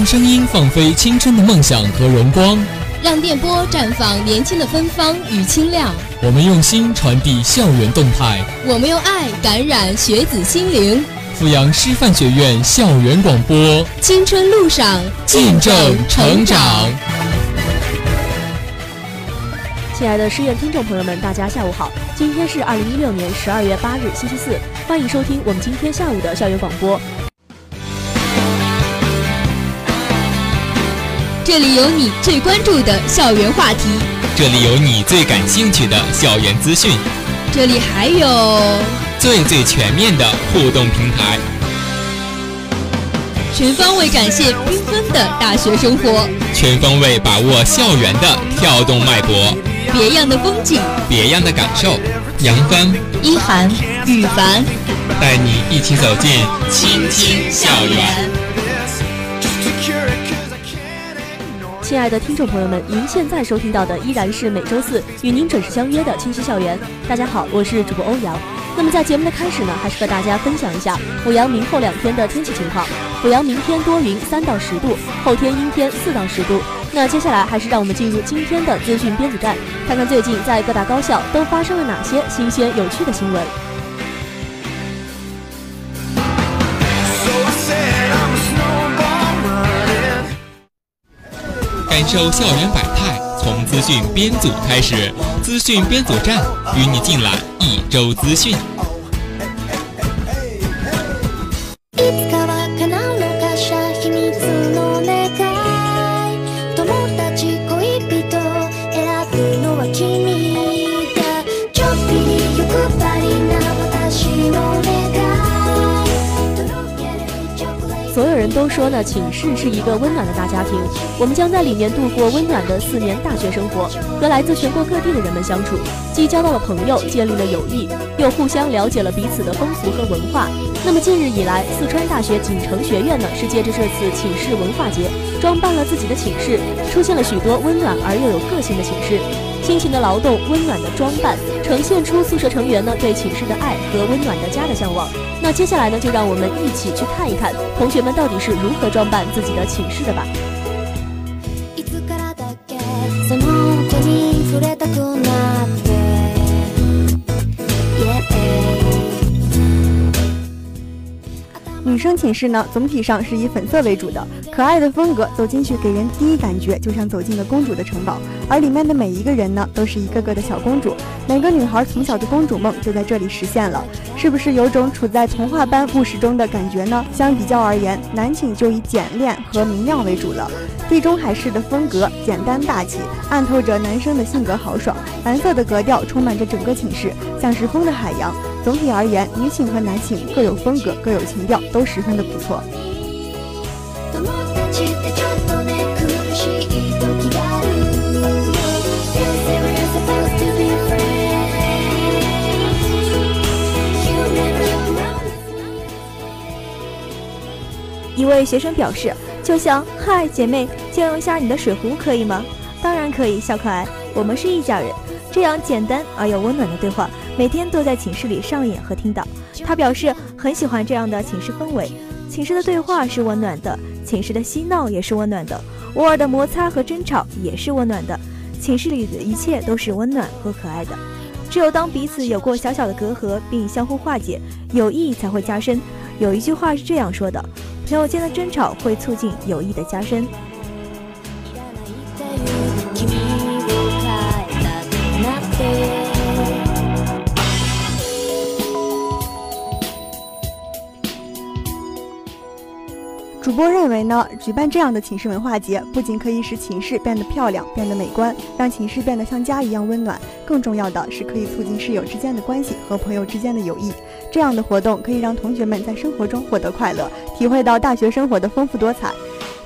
用声音放飞青春的梦想和荣光，让电波绽放年轻的芬芳与清亮。我们用心传递校园动态，我们用爱感染学子心灵。阜阳师范学院校园广播，青春路上见证成长。亲爱的师院听众朋友们，大家下午好，今天是二零一六年十二月八日，星期四，欢迎收听我们今天下午的校园广播。这里有你最关注的校园话题，这里有你最感兴趣的校园资讯，这里还有最最全面的互动平台，全方位展现缤纷的大学生活，全方位把握校园的跳动脉搏，别样的风景，别样的感受。杨帆、一涵、羽凡，带你一起走进青青校园。亲爱的听众朋友们，您现在收听到的依然是每周四与您准时相约的清晰校园。大家好，我是主播欧阳。那么在节目的开始呢，还是和大家分享一下阜阳明后两天的天气情况。阜阳明天多云，三到十度；后天阴天，四到十度。那接下来还是让我们进入今天的资讯编组站，看看最近在各大高校都发生了哪些新鲜有趣的新闻。受校园百态，从资讯编组开始。资讯编组站与你尽览一周资讯。所有人都说呢，寝室是一个温暖的大家庭，我们将在里面度过温暖的四年大学生活，和来自全国各地的人们相处，既交到了朋友，建立了友谊，又互相了解了彼此的风俗和文化。那么近日以来，四川大学锦城学院呢，是借着这次寝室文化节，装扮了自己的寝室，出现了许多温暖而又有个性的寝室。辛勤的劳动，温暖的装扮，呈现出宿舍成员呢对寝室的爱和温暖的家的向往。那接下来呢，就让我们一起去看一看同学们到底是如何装扮自己的寝室的吧。生寝室呢，总体上是以粉色为主的，可爱的风格，走进去给人第一感觉就像走进了公主的城堡，而里面的每一个人呢，都是一个个的小公主，每个女孩从小的公主梦就在这里实现了，是不是有种处在童话般故事中的感觉呢？相比较而言，男寝就以简练和明亮为主了，地中海式的风格，简单大气，暗透着男生的性格豪爽，蓝色的格调充满着整个寝室，像是风的海洋。总体而言，女寝和男寝各有风格，各有情调，都十分的不错。一位学生表示：“就像嗨，姐妹，借用一下你的水壶可以吗？”“当然可以，小可爱，我们是一家人。”这样简单而又温暖的对话。每天都在寝室里上演和听到，他表示很喜欢这样的寝室氛围。寝室的对话是温暖的，寝室的嬉闹也是温暖的，偶尔的摩擦和争吵也是温暖的。寝室里的一切都是温暖和可爱的。只有当彼此有过小小的隔阂，并相互化解，友谊才会加深。有一句话是这样说的：朋友间的争吵会促进友谊的加深。主播认为呢，举办这样的寝室文化节，不仅可以使寝室变得漂亮、变得美观，让寝室变得像家一样温暖，更重要的是可以促进室友之间的关系和朋友之间的友谊。这样的活动可以让同学们在生活中获得快乐，体会到大学生活的丰富多彩，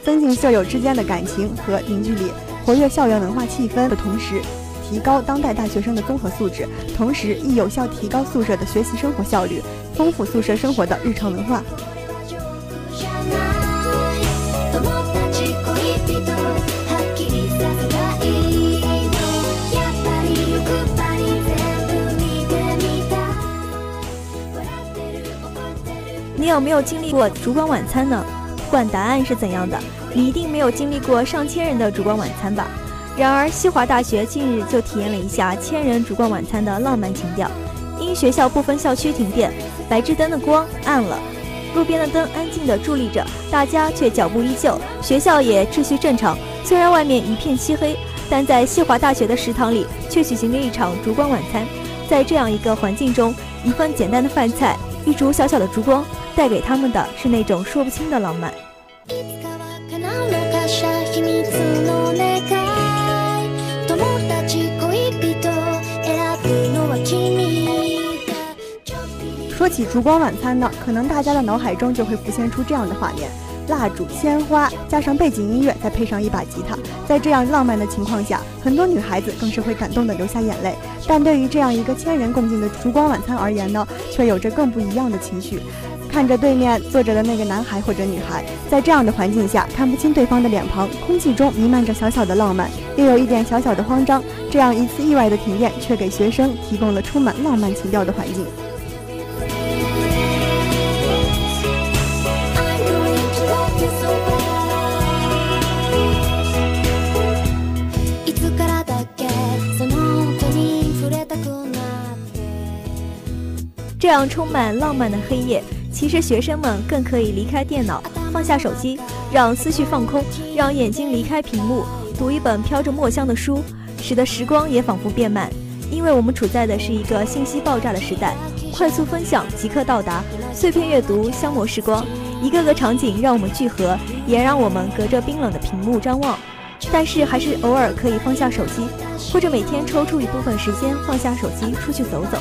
增进舍友之间的感情和凝聚力，活跃校园文化气氛的同时，提高当代大学生的综合素质，同时亦有效提高宿舍的学习生活效率，丰富宿舍生活的日常文化。你有没有经历过烛光晚餐呢？不管答案是怎样的，你一定没有经历过上千人的烛光晚餐吧？然而，西华大学近日就体验了一下千人烛光晚餐的浪漫情调。因学校部分校区停电，白炽灯的光暗了，路边的灯安静地伫立着，大家却脚步依旧，学校也秩序正常。虽然外面一片漆黑，但在西华大学的食堂里却举行了一场烛光晚餐。在这样一个环境中，一份简单的饭菜，一烛小小的烛光，带给他们的是那种说不清的浪漫。说起烛光晚餐呢，可能大家的脑海中就会浮现出这样的画面：蜡烛、鲜花，加上背景音乐，再配上一把吉他，在这样浪漫的情况下，很多女孩子更是会感动的流下眼泪。但对于这样一个千人共进的烛光晚餐而言呢，却有着更不一样的情绪。看着对面坐着的那个男孩或者女孩，在这样的环境下看不清对方的脸庞，空气中弥漫着小小的浪漫，又有一点小小的慌张。这样一次意外的停电，却给学生提供了充满浪漫情调的环境。这样充满浪漫的黑夜，其实学生们更可以离开电脑，放下手机，让思绪放空，让眼睛离开屏幕，读一本飘着墨香的书，使得时光也仿佛变慢。因为我们处在的是一个信息爆炸的时代，快速分享即刻到达，碎片阅读消磨时光，一个个场景让我们聚合，也让我们隔着冰冷的屏幕张望。但是还是偶尔可以放下手机，或者每天抽出一部分时间放下手机出去走走。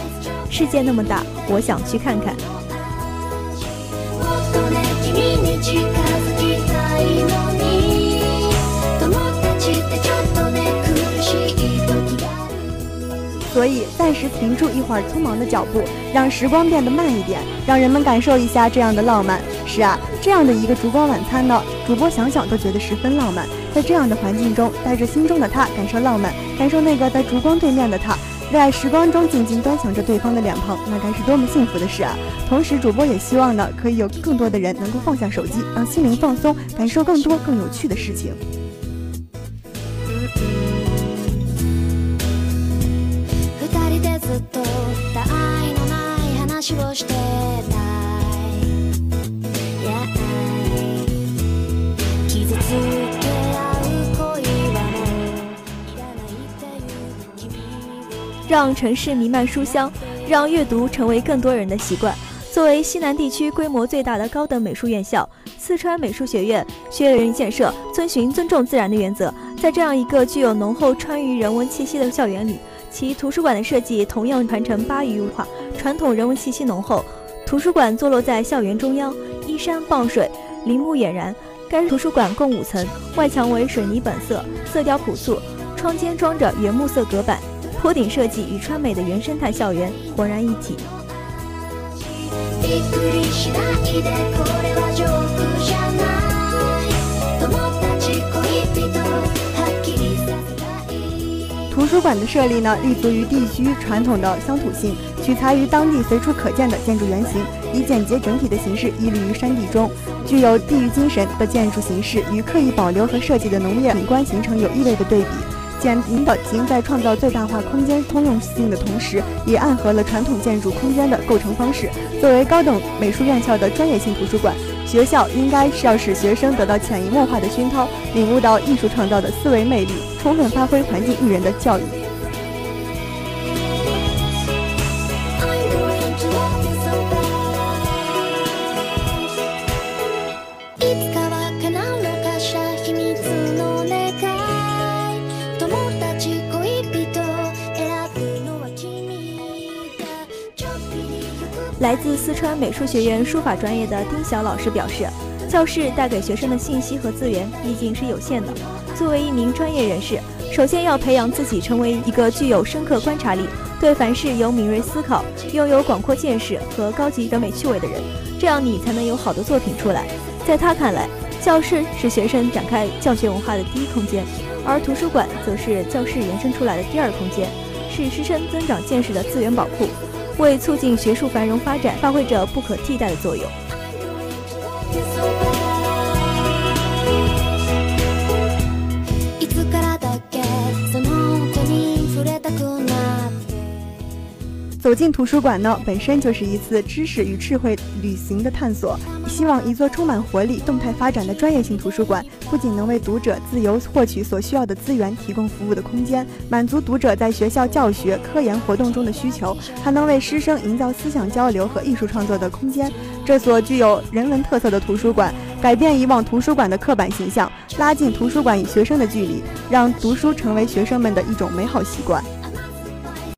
世界那么大，我想去看看。所以暂时停住一会儿匆忙的脚步，让时光变得慢一点，让人们感受一下这样的浪漫。是啊，这样的一个烛光晚餐呢，主播想想都觉得十分浪漫。在这样的环境中，带着心中的他，感受浪漫，感受那个在烛光对面的他。在时光中静静端详着对方的脸庞，那该是多么幸福的事啊！同时，主播也希望呢，可以有更多的人能够放下手机，让心灵放松，感受更多更有趣的事情。让城市弥漫书香，让阅读成为更多人的习惯。作为西南地区规模最大的高等美术院校，四川美术学院学院建设遵循尊重自然的原则。在这样一个具有浓厚川渝人文气息的校园里，其图书馆的设计同样传承巴渝文化，传统人文气息浓厚。图书馆坐落在校园中央，依山傍水，林木俨然。该图书馆共五层，外墙为水泥本色，色调朴素，窗间装着原木色隔板。坡顶设计与川美的原生态校园浑然一体。图书馆的设立呢，立足于地区传统的乡土性，取材于当地随处可见的建筑原型，以简洁整体的形式屹立于山地中，具有地域精神的建筑形式与刻意保留和设计的农业景观形成有意味的对比。简明的仅在创造最大化空间通用性的同时，也暗合了传统建筑空间的构成方式。作为高等美术院校的专业性图书馆，学校应该是要使学生得到潜移默化的熏陶，领悟到艺术创造的思维魅力，充分发挥环境育人的教育。来自四川美术学院书法专业的丁晓老师表示，教室带给学生的信息和资源毕竟是有限的。作为一名专业人士，首先要培养自己成为一个具有深刻观察力、对凡事有敏锐思考、拥有广阔见识和高级审美趣味的人，这样你才能有好的作品出来。在他看来，教室是学生展开教学文化的第一空间，而图书馆则是教室延伸出来的第二空间，是师生增长见识的资源宝库。为促进学术繁荣发展发挥着不可替代的作用。走进图书馆呢，本身就是一次知识与智慧旅行的探索。希望一座充满活力、动态发展的专业性图书馆，不仅能为读者自由获取所需要的资源提供服务的空间，满足读者在学校教学、科研活动中的需求，还能为师生营造思想交流和艺术创作的空间。这所具有人文特色的图书馆，改变以往图书馆的刻板形象，拉近图书馆与学生的距离，让读书成为学生们的一种美好习惯。